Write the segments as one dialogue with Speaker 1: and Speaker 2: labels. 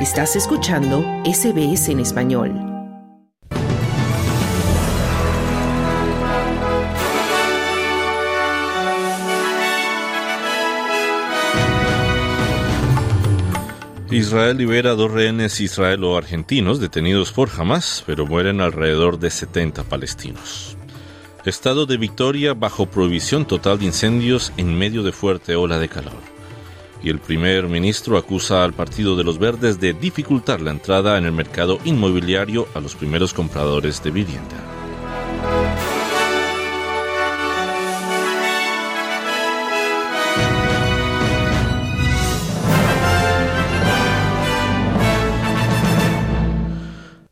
Speaker 1: Estás escuchando SBS en español.
Speaker 2: Israel libera dos rehenes israelo-argentinos detenidos por Hamas, pero mueren alrededor de 70 palestinos. Estado de Victoria bajo prohibición total de incendios en medio de fuerte ola de calor. Y el primer ministro acusa al Partido de los Verdes de dificultar la entrada en el mercado inmobiliario a los primeros compradores de vivienda.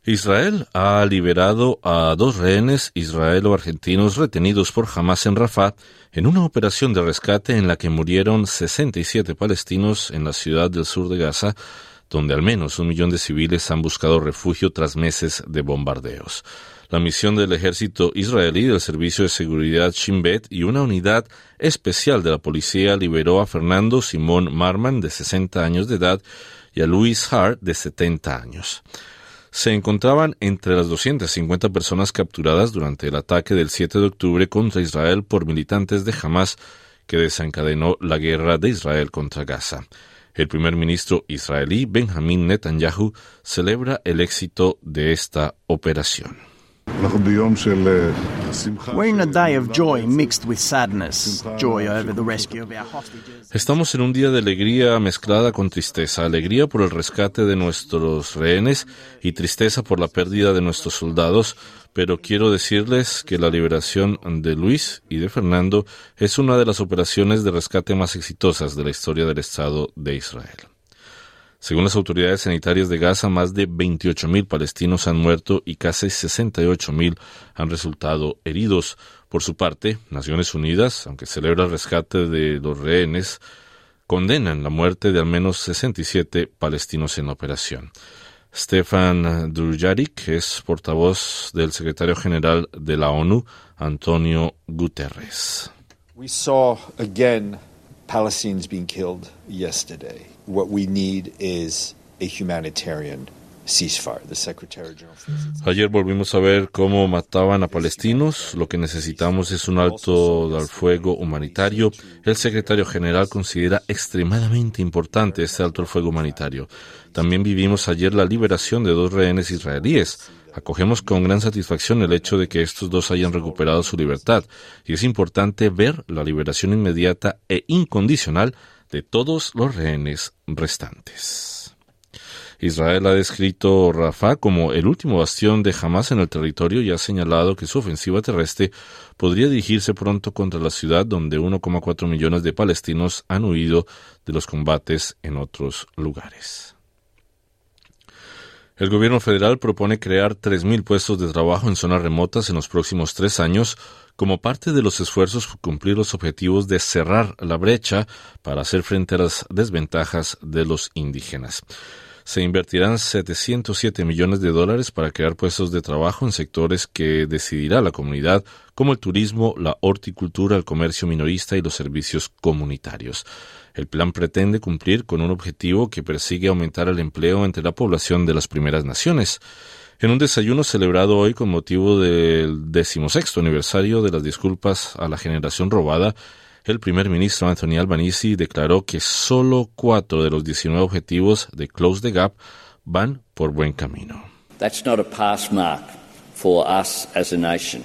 Speaker 2: Israel ha liberado a dos rehenes israelo-argentinos retenidos por Hamas en Rafah en una operación de rescate en la que murieron 67 palestinos en la ciudad del sur de Gaza, donde al menos un millón de civiles han buscado refugio tras meses de bombardeos. La misión del ejército israelí del Servicio de Seguridad Shin Bet y una unidad especial de la policía liberó a Fernando Simón Marman, de 60 años de edad, y a Luis Hart, de 70 años se encontraban entre las 250 personas capturadas durante el ataque del 7 de octubre contra Israel por militantes de Hamas que desencadenó la guerra de Israel contra Gaza. El primer ministro israelí Benjamin Netanyahu celebra el éxito de esta operación. Estamos en un día de alegría mezclada con tristeza, alegría por el rescate de nuestros rehenes y tristeza por la pérdida de nuestros soldados, pero quiero decirles que la liberación de Luis y de Fernando es una de las operaciones de rescate más exitosas de la historia del Estado de Israel. Según las autoridades sanitarias de Gaza, más de 28.000 palestinos han muerto y casi 68.000 han resultado heridos. Por su parte, Naciones Unidas, aunque celebra el rescate de los rehenes, condenan la muerte de al menos 67 palestinos en operación. Stefan Dujarric es portavoz del secretario general de la ONU, Antonio Guterres.
Speaker 3: Palestinians being killed yesterday. What we need is a humanitarian
Speaker 2: Ayer volvimos a ver cómo mataban a palestinos. Lo que necesitamos es un alto al fuego humanitario. El secretario general considera extremadamente importante este alto al fuego humanitario. También vivimos ayer la liberación de dos rehenes israelíes. Acogemos con gran satisfacción el hecho de que estos dos hayan recuperado su libertad y es importante ver la liberación inmediata e incondicional de todos los rehenes restantes. Israel ha descrito Rafah como el último bastión de Hamas en el territorio y ha señalado que su ofensiva terrestre podría dirigirse pronto contra la ciudad donde 1,4 millones de palestinos han huido de los combates en otros lugares. El gobierno federal propone crear 3.000 puestos de trabajo en zonas remotas en los próximos tres años como parte de los esfuerzos por cumplir los objetivos de cerrar la brecha para hacer frente a las desventajas de los indígenas. Se invertirán 707 millones de dólares para crear puestos de trabajo en sectores que decidirá la comunidad, como el turismo, la horticultura, el comercio minorista y los servicios comunitarios. El plan pretende cumplir con un objetivo que persigue aumentar el empleo entre la población de las primeras naciones. En un desayuno celebrado hoy con motivo del decimosexto aniversario de las disculpas a la generación robada, el primer ministro Anthony Albanese declaró que solo cuatro de los 19 objetivos de Close the Gap van por buen camino. That's not a pass mark for us as a nation.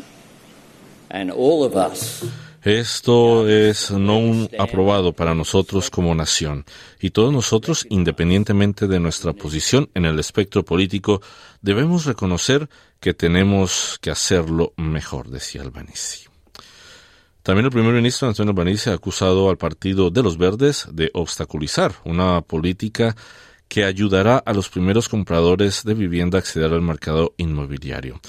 Speaker 2: And all of us esto es no aprobado para nosotros como nación, y todos nosotros, independientemente de nuestra posición en el espectro político, debemos reconocer que tenemos que hacerlo mejor, decía Albanese. También el primer ministro Antonio Albanese ha acusado al Partido de los Verdes de obstaculizar una política que ayudará a los primeros compradores de vivienda a acceder al mercado inmobiliario.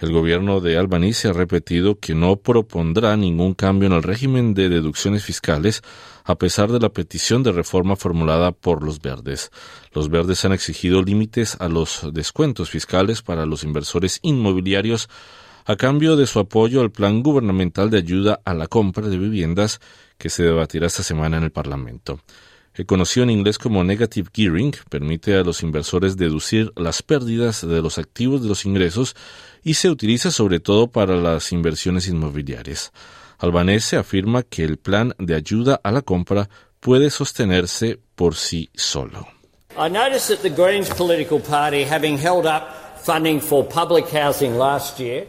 Speaker 2: El gobierno de Albanese ha repetido que no propondrá ningún cambio en el régimen de deducciones fiscales a pesar de la petición de reforma formulada por los verdes. Los verdes han exigido límites a los descuentos fiscales para los inversores inmobiliarios a cambio de su apoyo al plan gubernamental de ayuda a la compra de viviendas que se debatirá esta semana en el Parlamento. Conocido en inglés como negative gearing, permite a los inversores deducir las pérdidas de los activos de los ingresos y se utiliza sobre todo para las inversiones inmobiliarias. Albanese afirma que el plan de ayuda a la compra puede sostenerse por sí solo. I noticed that the Greens political party having held up funding for public housing last year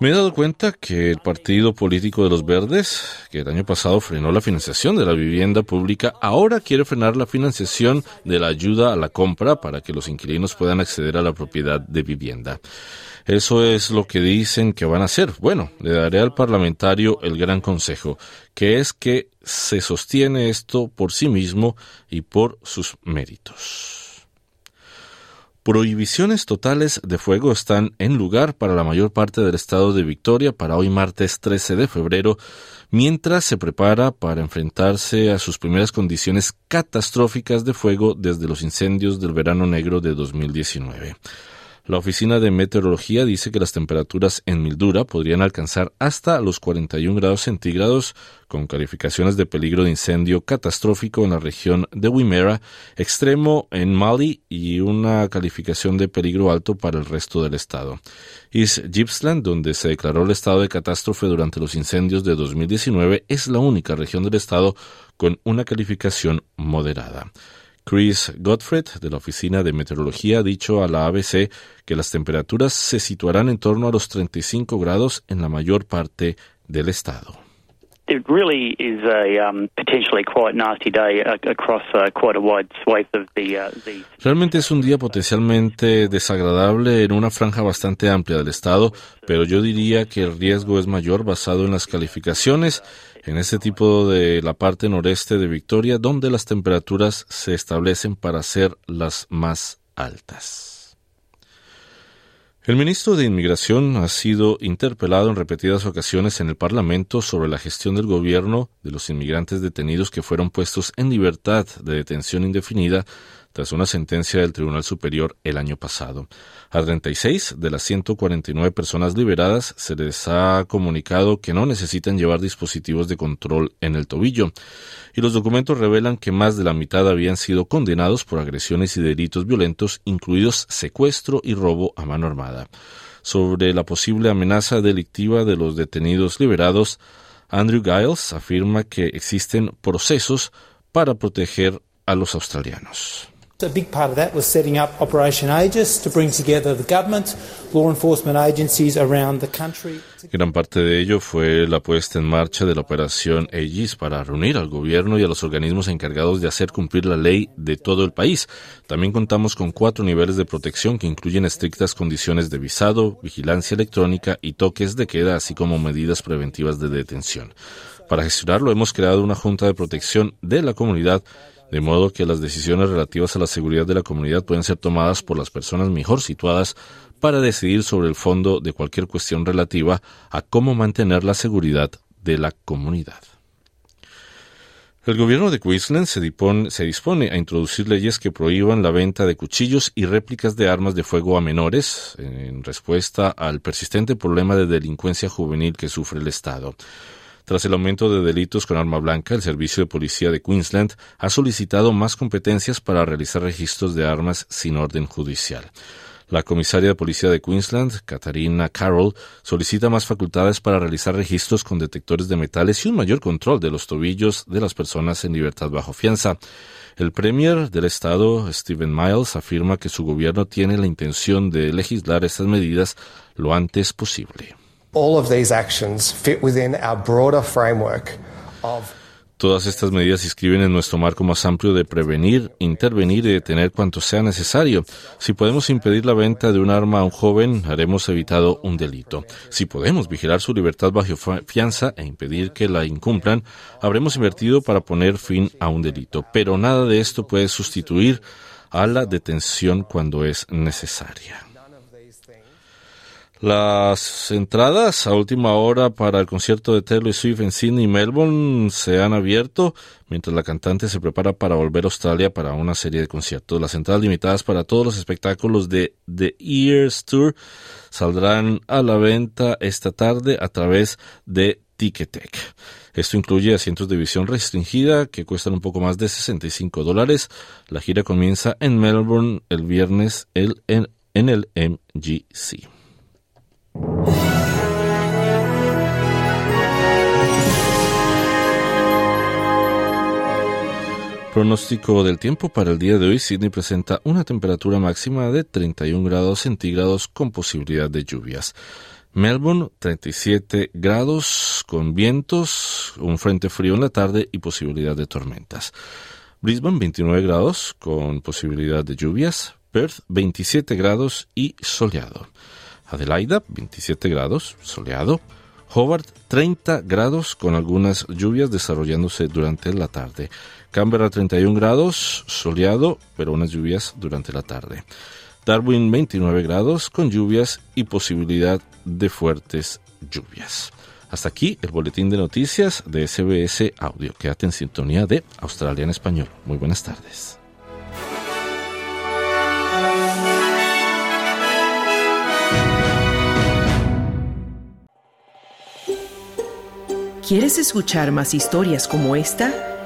Speaker 2: me he dado cuenta que el partido político de los verdes, que el año pasado frenó la financiación de la vivienda pública, ahora quiere frenar la financiación de la ayuda a la compra para que los inquilinos puedan acceder a la propiedad de vivienda. Eso es lo que dicen que van a hacer. Bueno, le daré al parlamentario el gran consejo, que es que se sostiene esto por sí mismo y por sus méritos. Prohibiciones totales de fuego están en lugar para la mayor parte del estado de Victoria para hoy martes 13 de febrero, mientras se prepara para enfrentarse a sus primeras condiciones catastróficas de fuego desde los incendios del verano negro de 2019. La Oficina de Meteorología dice que las temperaturas en Mildura podrían alcanzar hasta los 41 grados centígrados, con calificaciones de peligro de incendio catastrófico en la región de Wimmera, extremo en Mali y una calificación de peligro alto para el resto del estado. East Gippsland, donde se declaró el estado de catástrofe durante los incendios de 2019, es la única región del estado con una calificación moderada. Chris Gottfried, de la Oficina de Meteorología, ha dicho a la ABC que las temperaturas se situarán en torno a los 35 grados en la mayor parte del estado. Realmente es un día potencialmente desagradable en una franja bastante amplia del estado, pero yo diría que el riesgo es mayor basado en las calificaciones en este tipo de la parte noreste de Victoria, donde las temperaturas se establecen para ser las más altas. El ministro de Inmigración ha sido interpelado en repetidas ocasiones en el Parlamento sobre la gestión del gobierno de los inmigrantes detenidos que fueron puestos en libertad de detención indefinida tras una sentencia del Tribunal Superior el año pasado. A 36 de las 149 personas liberadas se les ha comunicado que no necesitan llevar dispositivos de control en el tobillo, y los documentos revelan que más de la mitad habían sido condenados por agresiones y delitos violentos, incluidos secuestro y robo a mano armada. Sobre la posible amenaza delictiva de los detenidos liberados, Andrew Giles afirma que existen procesos para proteger a los australianos. A big part of that was setting up Operation Aegis to bring together the government, law enforcement agencies around the country. Gran parte de ello fue la puesta en marcha de la Operación Aegis para reunir al gobierno y a los organismos encargados de hacer cumplir la ley de todo el país. También contamos con cuatro niveles de protección que incluyen estrictas condiciones de visado, vigilancia electrónica y toques de queda, así como medidas preventivas de detención. Para gestionarlo hemos creado una Junta de Protección de la Comunidad de modo que las decisiones relativas a la seguridad de la comunidad pueden ser tomadas por las personas mejor situadas para decidir sobre el fondo de cualquier cuestión relativa a cómo mantener la seguridad de la comunidad. El gobierno de Queensland se dispone, a introducir leyes que prohíban la venta de cuchillos y réplicas de armas de fuego a menores en respuesta al persistente problema de delincuencia juvenil que sufre el Estado. Tras el aumento de delitos con arma blanca, el Servicio de Policía de Queensland ha solicitado más competencias para realizar registros de armas sin orden judicial. La comisaria de policía de Queensland, Katarina Carroll, solicita más facultades para realizar registros con detectores de metales y un mayor control de los tobillos de las personas en libertad bajo fianza. El premier del estado, Stephen Miles, afirma que su gobierno tiene la intención de legislar estas medidas lo antes posible. Todas estas medidas se inscriben en nuestro marco más amplio de prevenir, intervenir y detener cuanto sea necesario. Si podemos impedir la venta de un arma a un joven, haremos evitado un delito. Si podemos vigilar su libertad bajo fianza e impedir que la incumplan, habremos invertido para poner fin a un delito. Pero nada de esto puede sustituir a la detención cuando es necesaria. Las entradas a última hora para el concierto de Taylor Swift en Sydney y Melbourne se han abierto mientras la cantante se prepara para volver a Australia para una serie de conciertos. Las entradas limitadas para todos los espectáculos de The Ears Tour saldrán a la venta esta tarde a través de Ticketek. Esto incluye asientos de visión restringida que cuestan un poco más de 65 dólares. La gira comienza en Melbourne el viernes en, en el MGC. Pronóstico del tiempo para el día de hoy. Sydney presenta una temperatura máxima de 31 grados centígrados con posibilidad de lluvias. Melbourne 37 grados con vientos, un frente frío en la tarde y posibilidad de tormentas. Brisbane 29 grados con posibilidad de lluvias. Perth 27 grados y soleado. Adelaida 27 grados, soleado. Hobart 30 grados con algunas lluvias desarrollándose durante la tarde. Canberra 31 grados, soleado, pero unas lluvias durante la tarde. Darwin 29 grados con lluvias y posibilidad de fuertes lluvias. Hasta aquí el boletín de noticias de SBS Audio. Quédate en sintonía de Australia en Español. Muy buenas tardes.
Speaker 1: ¿Quieres escuchar más historias como esta?